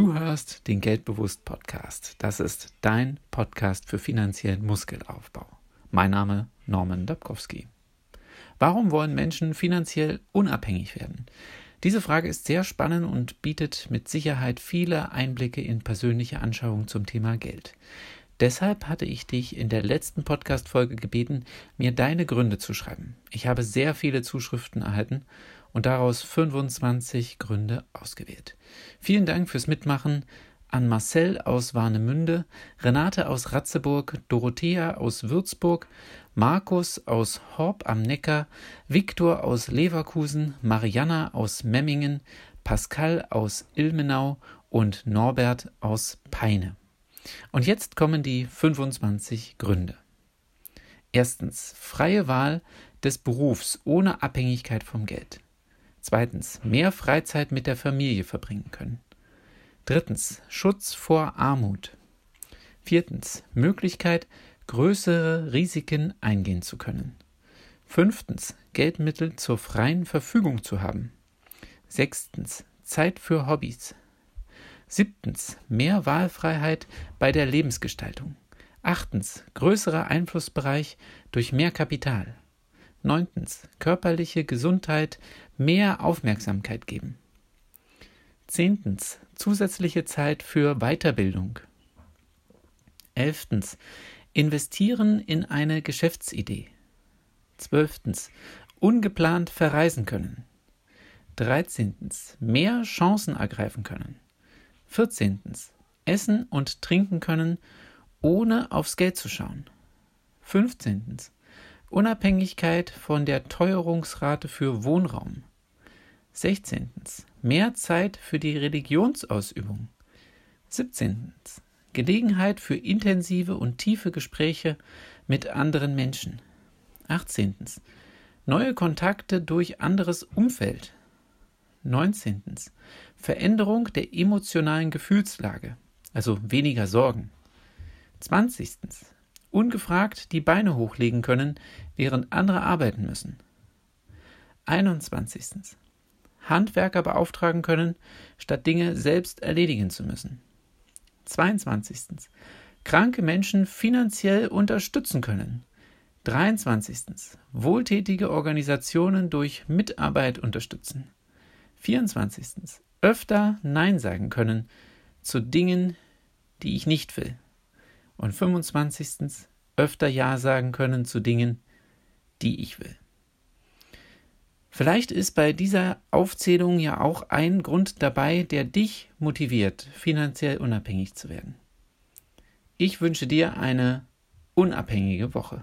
Du hörst den Geldbewusst Podcast. Das ist dein Podcast für finanziellen Muskelaufbau. Mein Name Norman Dabkowski. Warum wollen Menschen finanziell unabhängig werden? Diese Frage ist sehr spannend und bietet mit Sicherheit viele Einblicke in persönliche Anschauungen zum Thema Geld. Deshalb hatte ich dich in der letzten Podcast-Folge gebeten, mir deine Gründe zu schreiben. Ich habe sehr viele Zuschriften erhalten und daraus 25 Gründe ausgewählt. Vielen Dank fürs Mitmachen an Marcel aus Warnemünde, Renate aus Ratzeburg, Dorothea aus Würzburg, Markus aus Horb am Neckar, Viktor aus Leverkusen, Marianna aus Memmingen, Pascal aus Ilmenau und Norbert aus Peine. Und jetzt kommen die 25 Gründe. Erstens, freie Wahl des Berufs ohne Abhängigkeit vom Geld. Zweitens, mehr Freizeit mit der Familie verbringen können. Drittens, Schutz vor Armut. Viertens, Möglichkeit, größere Risiken eingehen zu können. Fünftens, Geldmittel zur freien Verfügung zu haben. Sechstens, Zeit für Hobbys. Siebtens, mehr Wahlfreiheit bei der Lebensgestaltung. Achtens, größerer Einflussbereich durch mehr Kapital. Neuntens, körperliche Gesundheit mehr Aufmerksamkeit geben. Zehntens, zusätzliche Zeit für Weiterbildung. Elftens, investieren in eine Geschäftsidee. Zwölftens, ungeplant verreisen können. Dreizehntens, mehr Chancen ergreifen können. Vierzehntens, essen und trinken können, ohne aufs Geld zu schauen. Fünfzehntens, Unabhängigkeit von der Teuerungsrate für Wohnraum. 16. Mehr Zeit für die Religionsausübung. 17. Gelegenheit für intensive und tiefe Gespräche mit anderen Menschen. 18. Neue Kontakte durch anderes Umfeld. 19. Veränderung der emotionalen Gefühlslage, also weniger Sorgen. 20 ungefragt die Beine hochlegen können, während andere arbeiten müssen. 21. Handwerker beauftragen können, statt Dinge selbst erledigen zu müssen. 22. Kranke Menschen finanziell unterstützen können. 23. Wohltätige Organisationen durch Mitarbeit unterstützen. 24. Öfter Nein sagen können zu Dingen, die ich nicht will und 25. öfter Ja sagen können zu Dingen, die ich will. Vielleicht ist bei dieser Aufzählung ja auch ein Grund dabei, der dich motiviert, finanziell unabhängig zu werden. Ich wünsche dir eine unabhängige Woche.